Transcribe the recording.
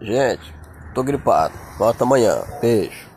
Gente, tô gripado. Volta amanhã. Beijo.